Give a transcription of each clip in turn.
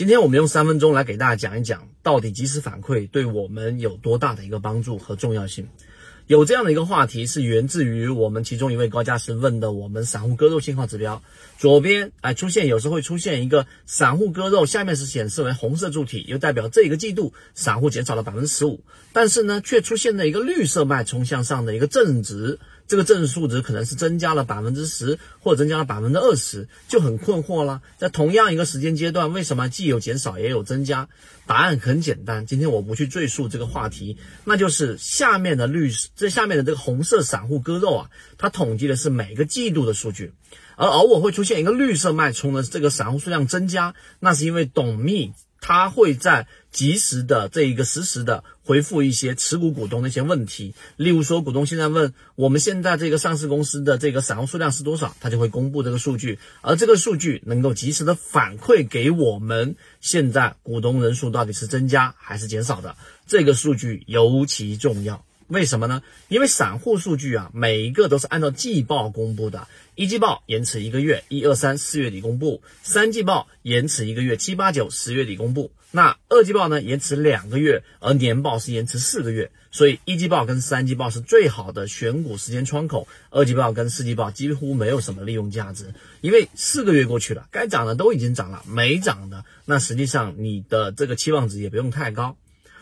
今天我们用三分钟来给大家讲一讲，到底及时反馈对我们有多大的一个帮助和重要性。有这样的一个话题是源自于我们其中一位高价师问的，我们散户割肉信号指标左边哎出现有时候会出现一个散户割肉，下面是显示为红色柱体，又代表这个季度散户减少了百分之十五，但是呢却出现了一个绿色脉冲向上的一个正值。这个正数值可能是增加了百分之十，或者增加了百分之二十，就很困惑了。在同样一个时间阶段，为什么既有减少也有增加？答案很简单，今天我不去赘述这个话题，那就是下面的绿，这下面的这个红色散户割肉啊，它统计的是每个季度的数据，而偶尔会出现一个绿色脉冲的这个散户数量增加，那是因为董秘。他会在及时的这一个实时的回复一些持股股东的一些问题，例如说股东现在问我们现在这个上市公司的这个散户数量是多少，他就会公布这个数据，而这个数据能够及时的反馈给我们现在股东人数到底是增加还是减少的，这个数据尤其重要。为什么呢？因为散户数据啊，每一个都是按照季报公布的，一季报延迟一个月，一二三四月底公布；三季报延迟一个月，七八九十月底公布。那二季报呢，延迟两个月，而年报是延迟四个月。所以一季报跟三季报是最好的选股时间窗口，二季报跟四季报几乎没有什么利用价值，因为四个月过去了，该涨的都已经涨了，没涨的那实际上你的这个期望值也不用太高。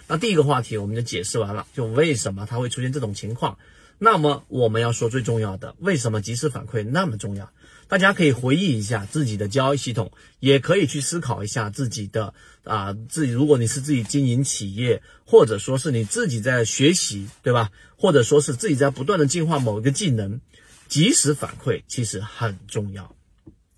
那第一个话题我们就解释完了，就为什么它会出现这种情况。那么我们要说最重要的，为什么及时反馈那么重要？大家可以回忆一下自己的交易系统，也可以去思考一下自己的啊，自己如果你是自己经营企业，或者说是你自己在学习，对吧？或者说是自己在不断的进化某一个技能，及时反馈其实很重要。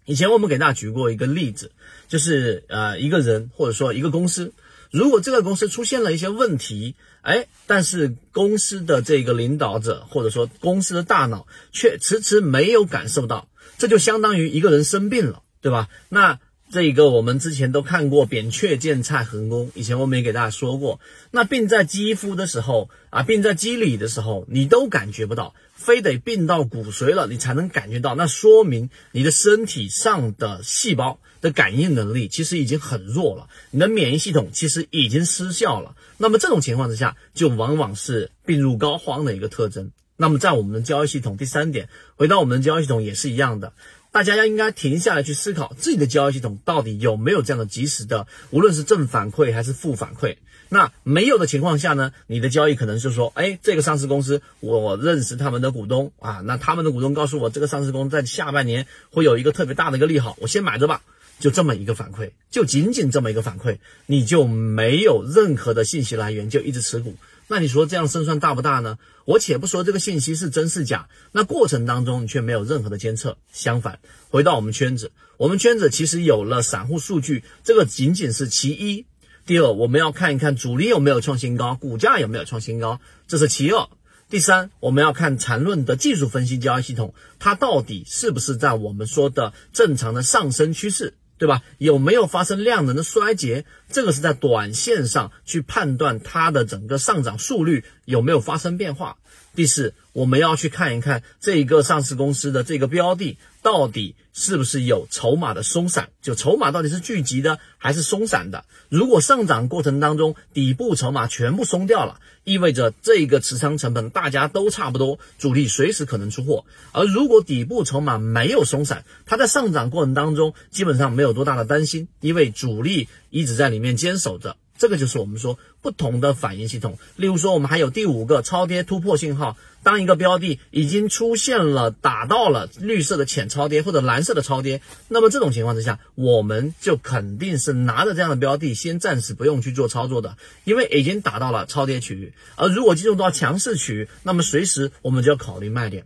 以前我们给大家举过一个例子，就是呃一个人或者说一个公司。如果这个公司出现了一些问题，哎，但是公司的这个领导者或者说公司的大脑却迟迟没有感受到，这就相当于一个人生病了，对吧？那这个我们之前都看过扁鹊见蔡桓公，以前我们也给大家说过，那病在肌肤的时候啊，病在肌理的时候，你都感觉不到。非得病到骨髓了，你才能感觉到，那说明你的身体上的细胞的感应能力其实已经很弱了，你的免疫系统其实已经失效了。那么这种情况之下，就往往是病入膏肓的一个特征。那么在我们的交易系统，第三点，回到我们的交易系统也是一样的。大家要应该停下来去思考自己的交易系统到底有没有这样的及时的，无论是正反馈还是负反馈。那没有的情况下呢，你的交易可能是说，哎，这个上市公司我认识他们的股东啊，那他们的股东告诉我这个上市公司在下半年会有一个特别大的一个利好，我先买着吧。就这么一个反馈，就仅仅这么一个反馈，你就没有任何的信息来源，就一直持股。那你说这样胜算大不大呢？我且不说这个信息是真是假，那过程当中你却没有任何的监测。相反，回到我们圈子，我们圈子其实有了散户数据，这个仅仅是其一。第二，我们要看一看主力有没有创新高，股价有没有创新高，这是其二。第三，我们要看缠论的技术分析交易系统，它到底是不是在我们说的正常的上升趋势。对吧？有没有发生量能的衰竭？这个是在短线上去判断它的整个上涨速率有没有发生变化。第四，我们要去看一看这个上市公司的这个标的到底是不是有筹码的松散，就筹码到底是聚集的还是松散的。如果上涨过程当中底部筹码全部松掉了，意味着这个持仓成本大家都差不多，主力随时可能出货。而如果底部筹码没有松散，它在上涨过程当中基本上没有多大的担心，因为主力一直在里面坚守着。这个就是我们说不同的反应系统。例如说，我们还有第五个超跌突破信号。当一个标的已经出现了打到了绿色的浅超跌或者蓝色的超跌，那么这种情况之下，我们就肯定是拿着这样的标的先暂时不用去做操作的，因为已经打到了超跌区域。而如果进入到强势区域，那么随时我们就要考虑卖点。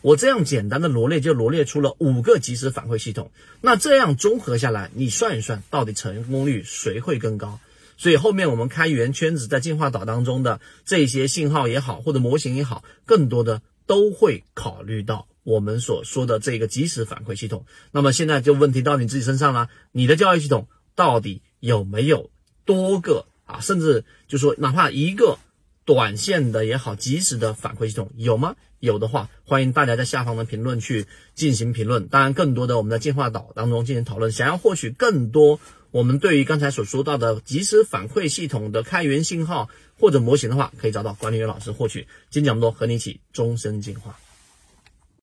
我这样简单的罗列就罗列出了五个即时反馈系统。那这样综合下来，你算一算，到底成功率谁会更高？所以后面我们开源圈子在进化岛当中的这些信号也好，或者模型也好，更多的都会考虑到我们所说的这个即时反馈系统。那么现在就问题到你自己身上了，你的交易系统到底有没有多个啊？甚至就说哪怕一个短线的也好，及时的反馈系统有吗？有的话，欢迎大家在下方的评论区进行评论。当然，更多的我们在进化岛当中进行讨论。想要获取更多我们对于刚才所说到的及时反馈系统的开源信号或者模型的话，可以找到管理员老师获取。今天讲这么多，和你一起终身进化。